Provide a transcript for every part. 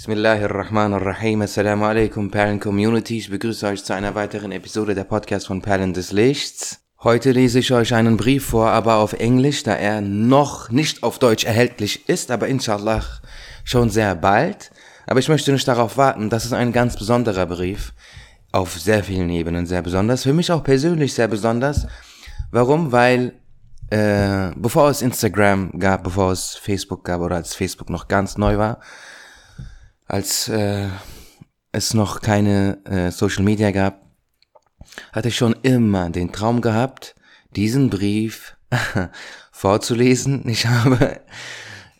Bismillahirrahmanirrahim. Assalamu alaikum, Perlen Community. Ich begrüße euch zu einer weiteren Episode der Podcast von Perlen des Lichts. Heute lese ich euch einen Brief vor, aber auf Englisch, da er noch nicht auf Deutsch erhältlich ist, aber inshallah schon sehr bald. Aber ich möchte nicht darauf warten. Das ist ein ganz besonderer Brief. Auf sehr vielen Ebenen sehr besonders. Für mich auch persönlich sehr besonders. Warum? Weil äh, bevor es Instagram gab, bevor es Facebook gab oder als Facebook noch ganz neu war, als äh, es noch keine äh, Social Media gab, hatte ich schon immer den Traum gehabt, diesen Brief vorzulesen. Ich habe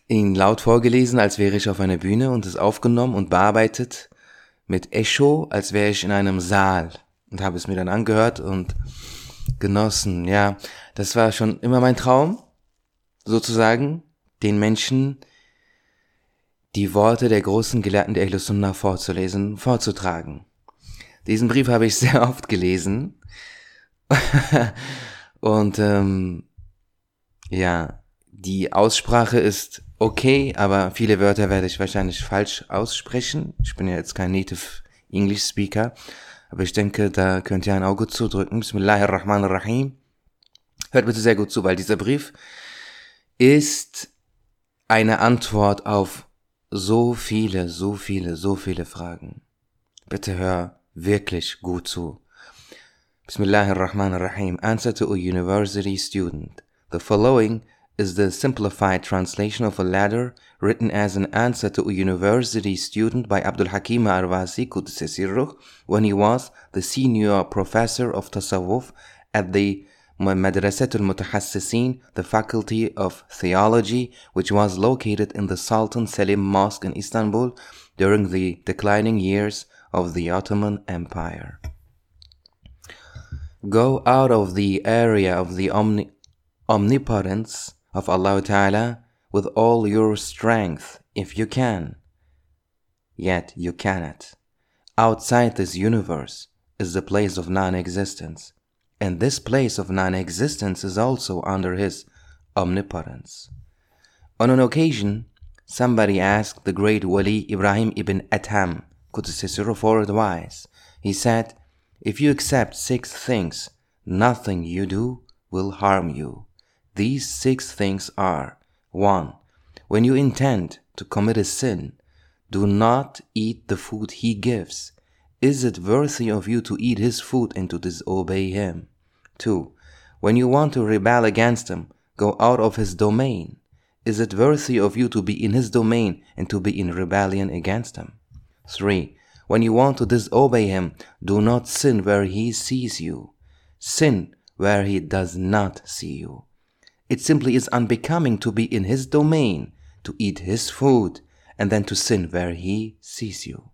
ihn laut vorgelesen, als wäre ich auf einer Bühne und es aufgenommen und bearbeitet mit Echo, als wäre ich in einem Saal und habe es mir dann angehört und genossen. Ja, das war schon immer mein Traum, sozusagen, den Menschen die Worte der großen Gelehrten der Ahlus vorzulesen, vorzutragen. Diesen Brief habe ich sehr oft gelesen. Und ähm, ja, die Aussprache ist okay, aber viele Wörter werde ich wahrscheinlich falsch aussprechen. Ich bin ja jetzt kein Native English Speaker, aber ich denke, da könnt ihr ein Auge zudrücken. Bismillahirrahmanirrahim. Hört bitte sehr gut zu, weil dieser Brief ist eine Antwort auf so viele, so viele, so viele Fragen. Bitte hör wirklich gut zu. Bismillahirrahmanirrahim. Answer to a university student. The following is the simplified translation of a letter written as an answer to a university student by Abdul Hakim Arwasi Qudsi when he was the senior professor of Tasawwuf at the Madrasatul Mutahassisin, the Faculty of Theology, which was located in the Sultan Selim Mosque in Istanbul during the declining years of the Ottoman Empire. Go out of the area of the omni- omnipotence of Allah Ta'ala with all your strength if you can. Yet you cannot. Outside this universe is the place of non existence and this place of non existence is also under his omnipotence. On an occasion, somebody asked the great Wali Ibrahim ibn Adham, Qudsi for advice. He said, If you accept six things, nothing you do will harm you. These six things are 1. When you intend to commit a sin, do not eat the food he gives. Is it worthy of you to eat his food and to disobey him? 2. When you want to rebel against him, go out of his domain. Is it worthy of you to be in his domain and to be in rebellion against him? 3. When you want to disobey him, do not sin where he sees you. Sin where he does not see you. It simply is unbecoming to be in his domain, to eat his food, and then to sin where he sees you.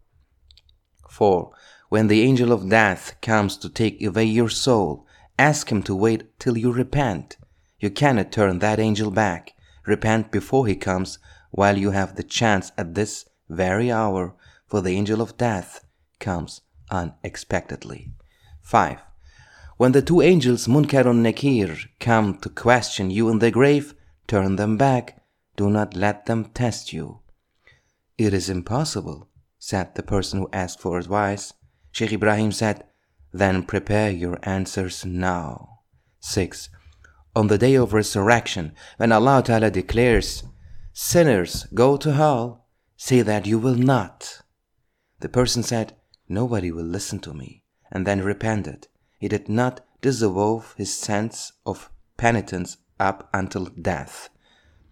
4. When the angel of death comes to take away your soul, Ask him to wait till you repent. You cannot turn that angel back. Repent before he comes while you have the chance at this very hour, for the angel of death comes unexpectedly. 5. When the two angels Munkar and Nakir come to question you in the grave, turn them back. Do not let them test you. It is impossible, said the person who asked for advice. Sheikh Ibrahim said, then prepare your answers now. 6. On the day of resurrection, when Allah Ta'ala declares, Sinners, go to hell, say that you will not. The person said, Nobody will listen to me, and then repented. He did not dissolve his sense of penitence up until death.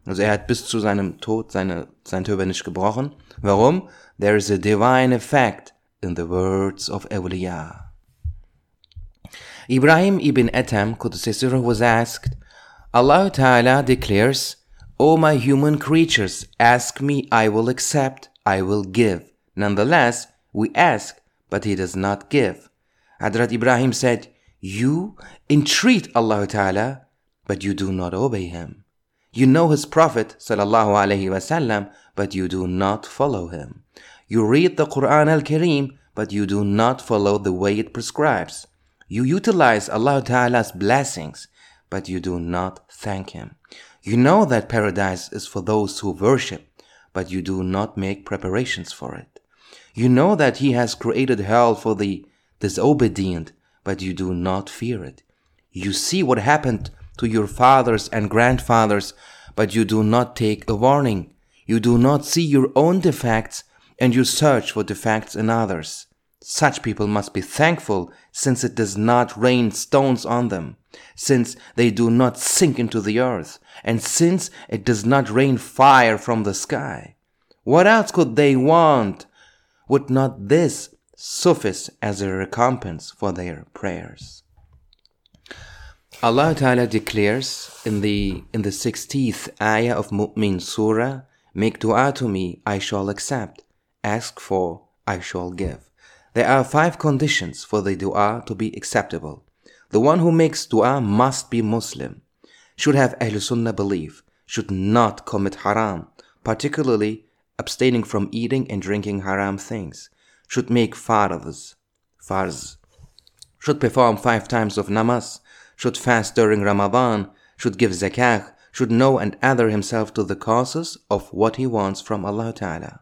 Also er hat bis zu seinem Tod seine, sein Turban nicht gebrochen. Warum? There is a divine effect in the words of Awliya. Ibrahim ibn Atam Qudusisra was asked, Allah Ta'ala declares, O my human creatures, ask me, I will accept, I will give. Nonetheless, we ask, but he does not give. Hadrat Ibrahim said, You entreat Allah Ta'ala, but you do not obey him. You know his Prophet but you do not follow him. You read the Quran al-Kareem, but you do not follow the way it prescribes. You utilize Allah Ta'ala's blessings, but you do not thank Him. You know that paradise is for those who worship, but you do not make preparations for it. You know that He has created hell for the disobedient, but you do not fear it. You see what happened to your fathers and grandfathers, but you do not take a warning. You do not see your own defects, and you search for defects in others. Such people must be thankful since it does not rain stones on them, since they do not sink into the earth, and since it does not rain fire from the sky. What else could they want? Would not this suffice as a recompense for their prayers? Allah Ta'ala declares in the in the 16th ayah of Mu'min Surah, Make dua to me, I shall accept. Ask for, I shall give. There are five conditions for the dua to be acceptable. The one who makes dua must be Muslim, should have Ahl Sunnah belief, should not commit haram, particularly abstaining from eating and drinking haram things, should make farz, farz, should perform five times of namaz, should fast during Ramadan, should give zakah, should know and adhere himself to the causes of what he wants from Allah Ta'ala.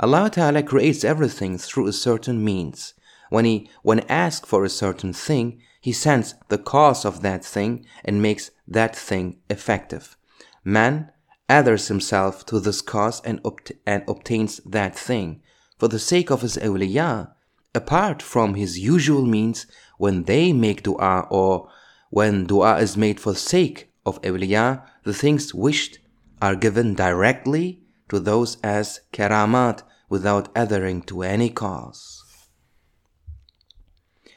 Allah Ta'ala creates everything through a certain means. When he when asked for a certain thing, he sends the cause of that thing and makes that thing effective. Man adheres himself to this cause and, obt- and obtains that thing. For the sake of his awliya, apart from his usual means, when they make dua or when dua is made for the sake of awliya, the things wished are given directly to those as karamat without adhering to any cause.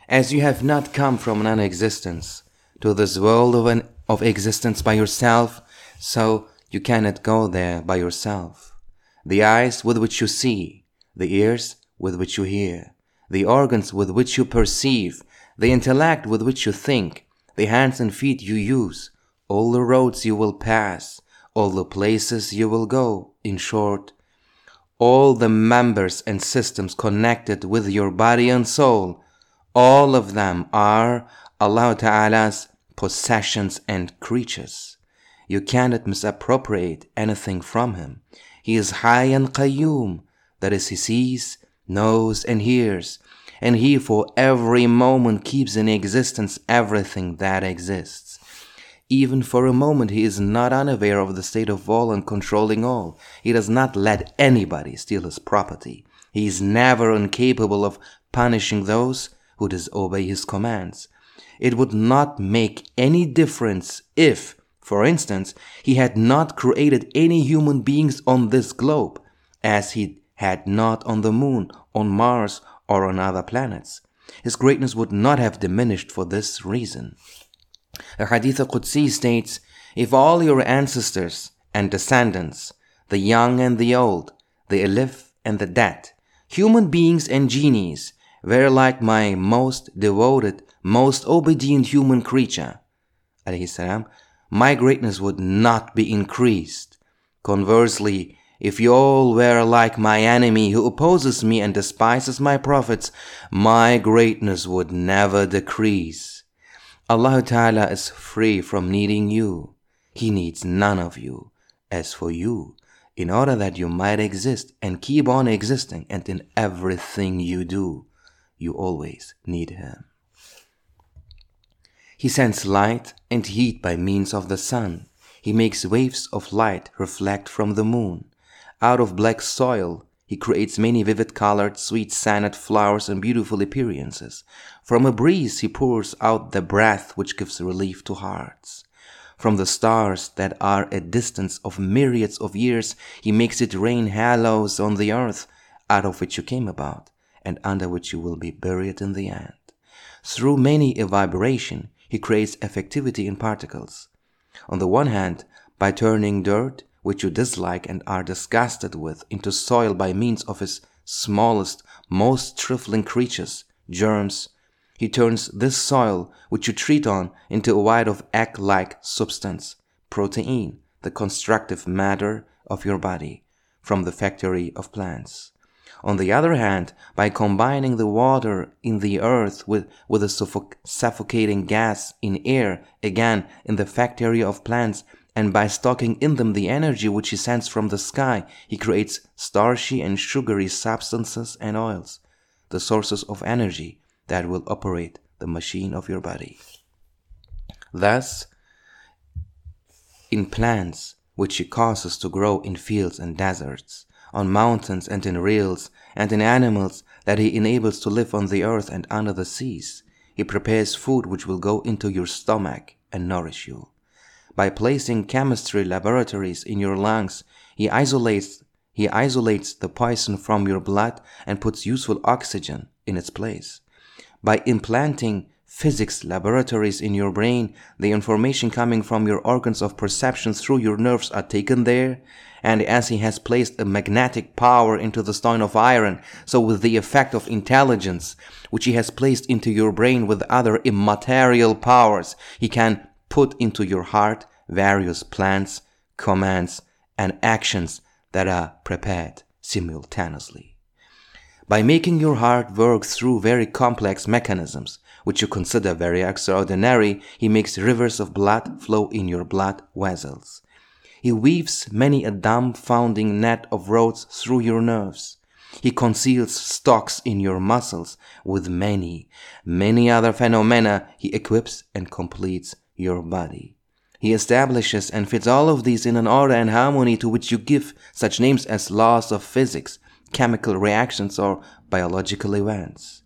As you have not come from non-existence to this world of, an, of existence by yourself, so you cannot go there by yourself. The eyes with which you see, the ears with which you hear, the organs with which you perceive, the intellect with which you think, the hands and feet you use, all the roads you will pass, all the places you will go, in short, all the members and systems connected with your body and soul, all of them are Allah Ta'ala's possessions and creatures. You cannot misappropriate anything from Him. He is Hayy and qayyum, that is, He sees, knows, and hears, and He for every moment keeps in existence everything that exists. Even for a moment, he is not unaware of the state of all and controlling all. He does not let anybody steal his property. He is never incapable of punishing those who disobey his commands. It would not make any difference if, for instance, he had not created any human beings on this globe, as he had not on the moon, on Mars, or on other planets. His greatness would not have diminished for this reason. The Hadith Qudsi states, If all your ancestors and descendants, the young and the old, the alif and the dead, human beings and genies, were like my most devoted, most obedient human creature, my greatness would not be increased. Conversely, if you all were like my enemy who opposes me and despises my prophets, my greatness would never decrease. Allah Ta'ala is free from needing you. He needs none of you. As for you, in order that you might exist and keep on existing, and in everything you do, you always need Him. He sends light and heat by means of the sun. He makes waves of light reflect from the moon. Out of black soil, he creates many vivid colored, sweet scented flowers and beautiful appearances. From a breeze he pours out the breath which gives relief to hearts. From the stars that are a distance of myriads of years, he makes it rain halos on the earth, out of which you came about, and under which you will be buried in the end. Through many a vibration, he creates effectivity in particles. On the one hand, by turning dirt which you dislike and are disgusted with, into soil by means of his smallest, most trifling creatures, germs, he turns this soil, which you treat on, into a white of egg-like substance, protein, the constructive matter of your body, from the factory of plants. On the other hand, by combining the water in the earth with, with the suffocating gas in air, again in the factory of plants, and by stocking in them the energy which he sends from the sky, he creates starchy and sugary substances and oils, the sources of energy that will operate the machine of your body. Thus, in plants, which he causes to grow in fields and deserts, on mountains and in rills, and in animals that he enables to live on the earth and under the seas, he prepares food which will go into your stomach and nourish you. By placing chemistry laboratories in your lungs, he isolates he isolates the poison from your blood and puts useful oxygen in its place. By implanting physics laboratories in your brain, the information coming from your organs of perception through your nerves are taken there, and as he has placed a magnetic power into the stone of iron, so with the effect of intelligence, which he has placed into your brain with other immaterial powers, he can put into your heart various plans, commands, and actions that are prepared simultaneously. By making your heart work through very complex mechanisms, which you consider very extraordinary, he makes rivers of blood flow in your blood vessels. He weaves many a dumbfounding net of roads through your nerves. He conceals stocks in your muscles with many, many other phenomena he equips and completes your body. He establishes and fits all of these in an order and harmony to which you give such names as laws of physics, chemical reactions, or biological events.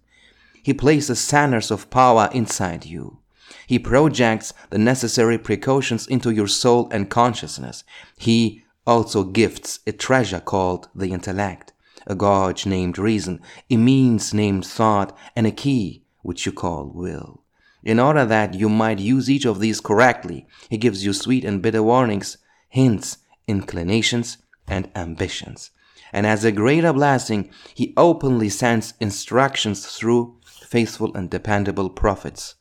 He places centers of power inside you. He projects the necessary precautions into your soul and consciousness. He also gifts a treasure called the intellect, a gorge named reason, a means named thought, and a key which you call will. In order that you might use each of these correctly, he gives you sweet and bitter warnings, hints, inclinations, and ambitions. And as a greater blessing, he openly sends instructions through faithful and dependable prophets.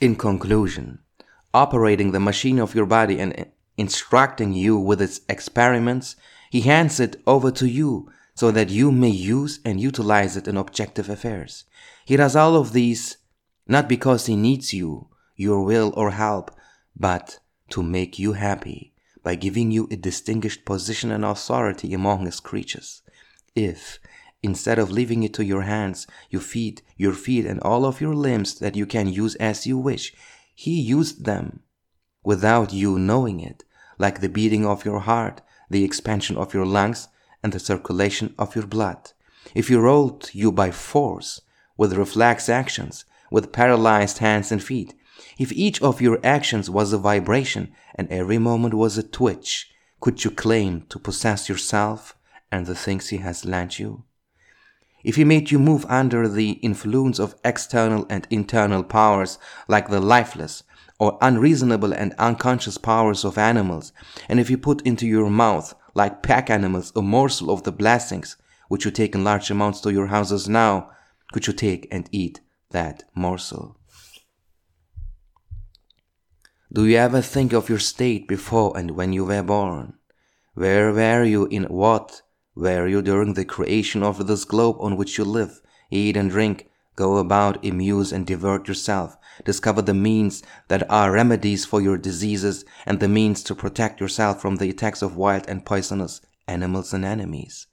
In conclusion, operating the machine of your body and instructing you with its experiments, he hands it over to you so that you may use and utilize it in objective affairs. He does all of these not because he needs you, your will or help, but to make you happy by giving you a distinguished position and authority among his creatures. If, instead of leaving it to your hands, you feed your feet and all of your limbs that you can use as you wish, he used them without you knowing it, like the beating of your heart, the expansion of your lungs, and the circulation of your blood. If he rolled you by force, with reflex actions, with paralyzed hands and feet. If each of your actions was a vibration and every moment was a twitch, could you claim to possess yourself and the things he has lent you? If he made you move under the influence of external and internal powers like the lifeless or unreasonable and unconscious powers of animals, and if he put into your mouth, like pack animals, a morsel of the blessings which you take in large amounts to your houses now, could you take and eat that morsel? Do you ever think of your state before and when you were born? Where were you in what were you during the creation of this globe on which you live, eat and drink, go about, amuse and divert yourself, discover the means that are remedies for your diseases and the means to protect yourself from the attacks of wild and poisonous animals and enemies?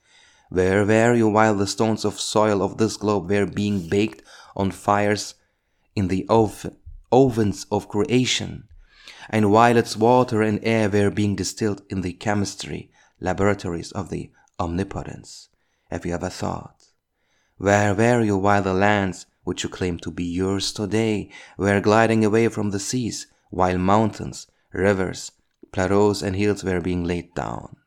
Where were you while the stones of soil of this globe were being baked on fires in the ovens of creation, and while its water and air were being distilled in the chemistry laboratories of the omnipotence? Have you ever thought? Where were you while the lands which you claim to be yours today were gliding away from the seas, while mountains, rivers, plateaus, and hills were being laid down?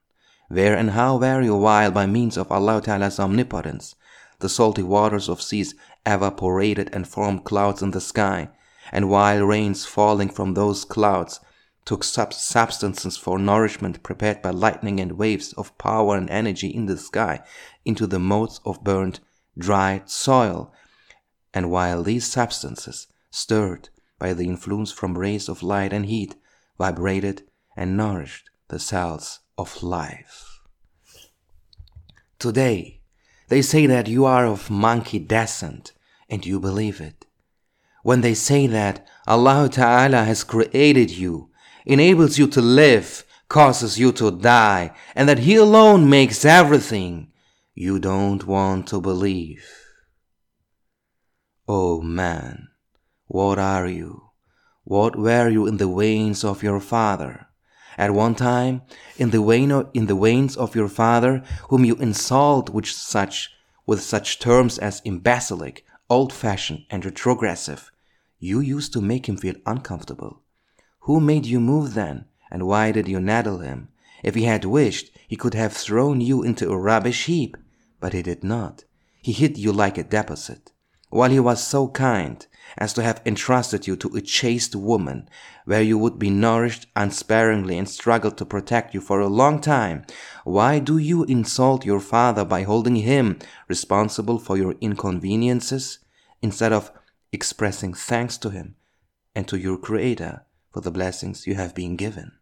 Where and how were you while by means of Allah Ta'ala's omnipotence, the salty waters of seas evaporated and formed clouds in the sky, and while rains falling from those clouds took sub- substances for nourishment prepared by lightning and waves of power and energy in the sky into the modes of burnt, dried soil, and while these substances, stirred by the influence from rays of light and heat, vibrated and nourished the cells of life. Today, they say that you are of monkey descent, and you believe it. When they say that Allah Ta'ala has created you, enables you to live, causes you to die, and that He alone makes everything, you don't want to believe. Oh man, what are you? What were you in the veins of your father? At one time, in the, vein of, in the veins of your father, whom you insult with such, with such terms as imbecilic, old-fashioned, and retrogressive, you used to make him feel uncomfortable. Who made you move then? And why did you neddle him? If he had wished, he could have thrown you into a rubbish heap, but he did not. He hid you like a deposit. While he was so kind as to have entrusted you to a chaste woman, where you would be nourished unsparingly and struggled to protect you for a long time, why do you insult your father by holding him responsible for your inconveniences instead of expressing thanks to him and to your Creator for the blessings you have been given?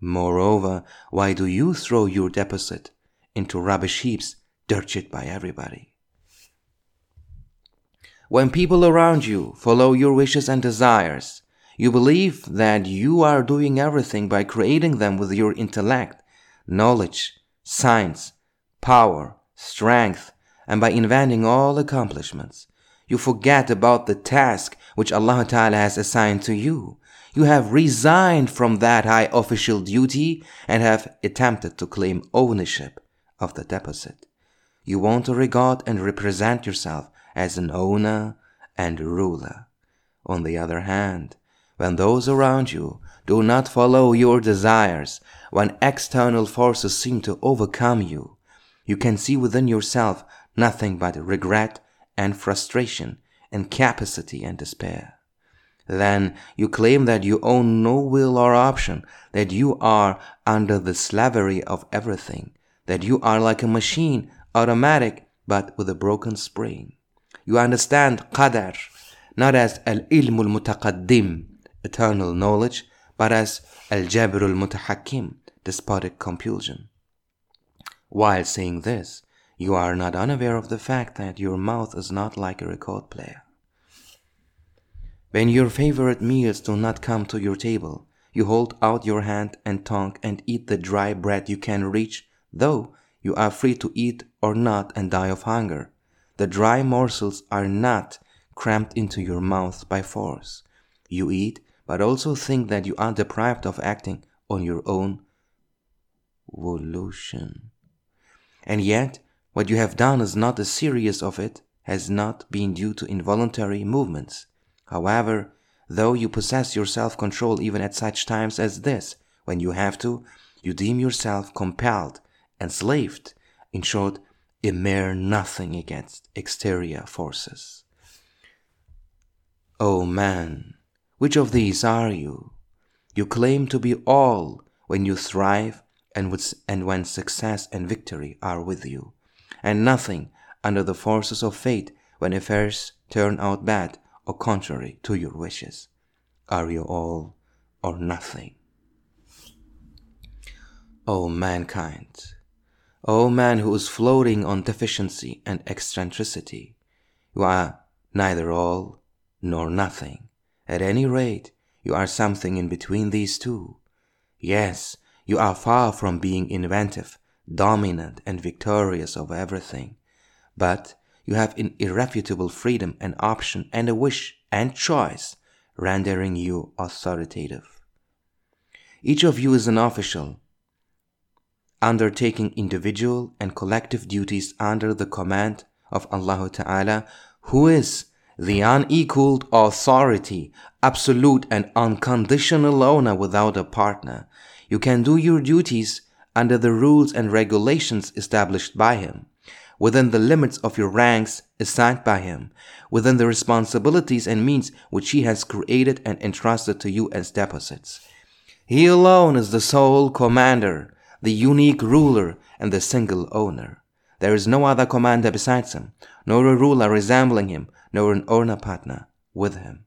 Moreover, why do you throw your deposit into rubbish heaps dirted by everybody? When people around you follow your wishes and desires, you believe that you are doing everything by creating them with your intellect, knowledge, science, power, strength, and by inventing all accomplishments. You forget about the task which Allah Ta'ala has assigned to you. You have resigned from that high official duty and have attempted to claim ownership of the deposit. You want to regard and represent yourself as an owner and ruler. On the other hand, when those around you do not follow your desires, when external forces seem to overcome you, you can see within yourself nothing but regret and frustration, incapacity and despair. Then you claim that you own no will or option, that you are under the slavery of everything, that you are like a machine, automatic, but with a broken spring. You understand qadar not as al-ilm al-mutaqaddim, eternal knowledge, but as al-jabr al-mutahakkim, despotic compulsion. While saying this, you are not unaware of the fact that your mouth is not like a record player. When your favorite meals do not come to your table, you hold out your hand and tongue and eat the dry bread you can reach, though you are free to eat or not and die of hunger. The dry morsels are not crammed into your mouth by force. You eat, but also think that you are deprived of acting on your own volition. And yet, what you have done is not a series of it, has not been due to involuntary movements. However, though you possess your self control even at such times as this, when you have to, you deem yourself compelled, enslaved, in short, a mere nothing against exterior forces. O oh man, which of these are you? You claim to be all when you thrive and, with, and when success and victory are with you, and nothing under the forces of fate when affairs turn out bad or contrary to your wishes. Are you all or nothing? O mankind, O man who is floating on deficiency and eccentricity, you are neither all nor nothing. At any rate, you are something in between these two. Yes, you are far from being inventive, dominant, and victorious over everything, but you have an irrefutable freedom and option and a wish and choice, rendering you authoritative. Each of you is an official, undertaking individual and collective duties under the command of Allah Ta'ala, who is the unequaled authority, absolute and unconditional owner without a partner. You can do your duties under the rules and regulations established by Him, within the limits of your ranks assigned by Him, within the responsibilities and means which He has created and entrusted to you as deposits. He alone is the sole commander the unique ruler and the single owner. There is no other commander besides him, nor a ruler resembling him, nor an owner partner with him.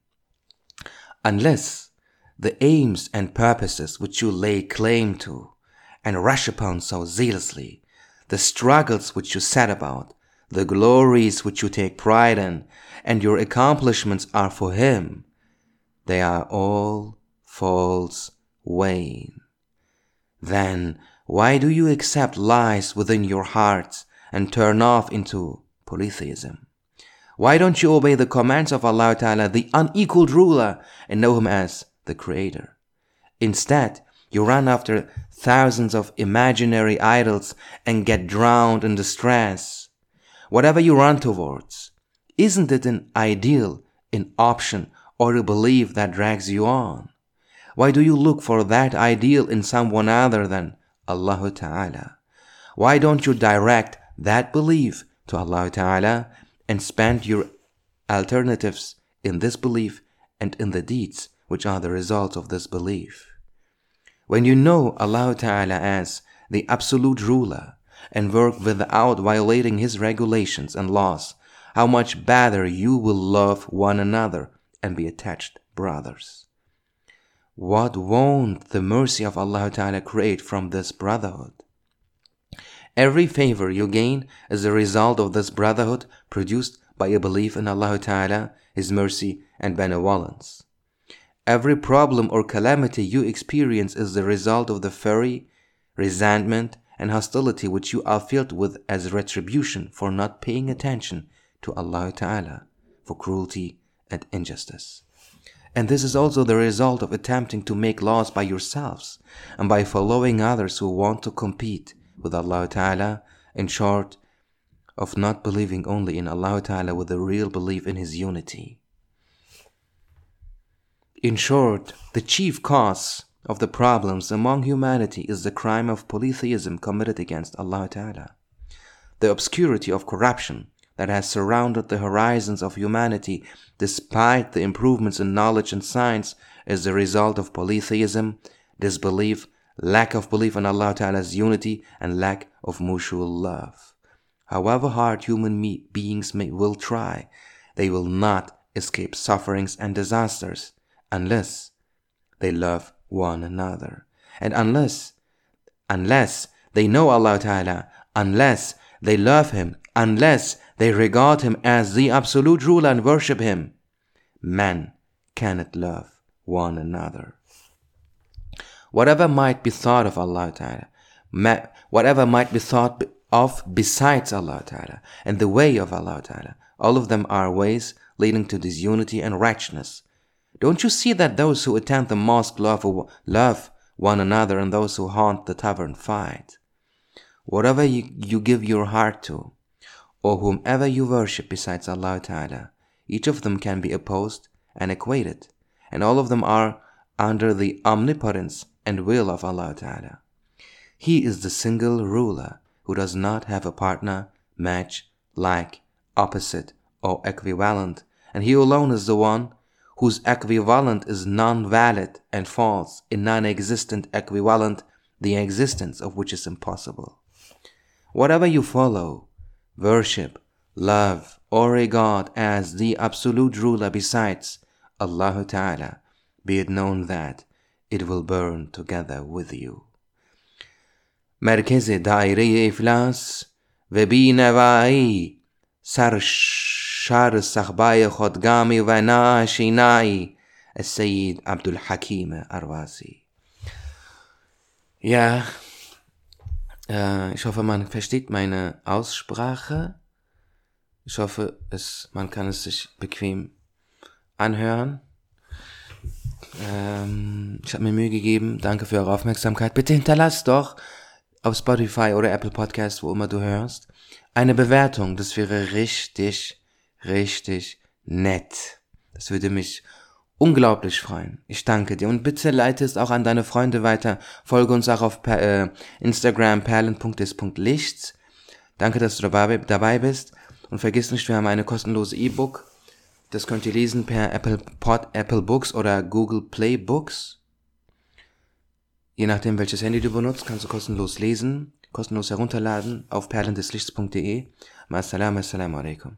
Unless the aims and purposes which you lay claim to and rush upon so zealously, the struggles which you set about, the glories which you take pride in, and your accomplishments are for him, they are all false vain. Then why do you accept lies within your hearts and turn off into polytheism? Why don't you obey the commands of Allah the unequaled ruler, and know Him as the Creator? Instead, you run after thousands of imaginary idols and get drowned in distress. Whatever you run towards, isn't it an ideal, an option, or a belief that drags you on? Why do you look for that ideal in someone other than Allah Ta'ala? Why don't you direct that belief to Allah Ta'ala and spend your alternatives in this belief and in the deeds which are the result of this belief. When you know Allah Ta'ala as the absolute ruler and work without violating His regulations and laws, how much better you will love one another and be attached brothers. What won't the mercy of Allah Ta'ala create from this brotherhood? Every favor you gain is a result of this brotherhood produced by a belief in Allah Ta'ala, His mercy and benevolence. Every problem or calamity you experience is the result of the fury, resentment, and hostility which you are filled with as retribution for not paying attention to Allah Ta'ala, for cruelty and injustice. And this is also the result of attempting to make laws by yourselves and by following others who want to compete with Allah Ta'ala, in short, of not believing only in Allah Ta'ala with a real belief in His unity. In short, the chief cause of the problems among humanity is the crime of polytheism committed against Allah Ta'ala. The obscurity of corruption that has surrounded the horizons of humanity despite the improvements in knowledge and science is the result of polytheism, disbelief, lack of belief in Allah Ta'ala's unity, and lack of mutual love. However hard human beings may will try, they will not escape sufferings and disasters unless they love one another. And unless, unless they know Allah Ta'ala, unless they love Him, unless they regard Him as the absolute ruler and worship Him, men cannot love one another whatever might be thought of Allah Ta'ala, whatever might be thought of besides Allah Ta'ala, and the way of Allah Ta'ala, all of them are ways leading to disunity and righteousness. Don't you see that those who attend the mosque love, love one another and those who haunt the tavern fight? Whatever you, you give your heart to, or whomever you worship besides Allah Ta'ala, each of them can be opposed and equated, and all of them are under the omnipotence and will of Allah Ta'ala. He is the single ruler who does not have a partner, match, like, opposite, or equivalent, and he alone is the one whose equivalent is non-valid and false, a non-existent equivalent, the existence of which is impossible. Whatever you follow, worship, love, or regard as the absolute ruler besides Allah Ta'ala, be it known that it will burn together with you. مرکز دایره افلاس و بینوایی سر شر سخبای خودگامی و ناشینایی السيد عبد الحكيم أرواzi. Ja, äh, ich hoffe, man versteht meine Aussprache. Ich hoffe, es, man kann es sich bequem anhören. Ähm, ich habe mir Mühe gegeben. Danke für eure Aufmerksamkeit. Bitte hinterlasst doch auf Spotify oder Apple Podcast, wo immer du hörst, eine Bewertung. Das wäre richtig, richtig nett. Das würde mich unglaublich freuen. Ich danke dir. Und bitte leite es auch an deine Freunde weiter. Folge uns auch auf äh, Instagram perlen.is.lichts. Danke, dass du dabei, dabei bist. Und vergiss nicht, wir haben eine kostenlose E-Book das könnt ihr lesen per Apple Pod, Apple Books oder Google Play Books. Je nachdem, welches Handy du benutzt, kannst du kostenlos lesen, kostenlos herunterladen auf perlendeslichts.de. Assalamu alaikum.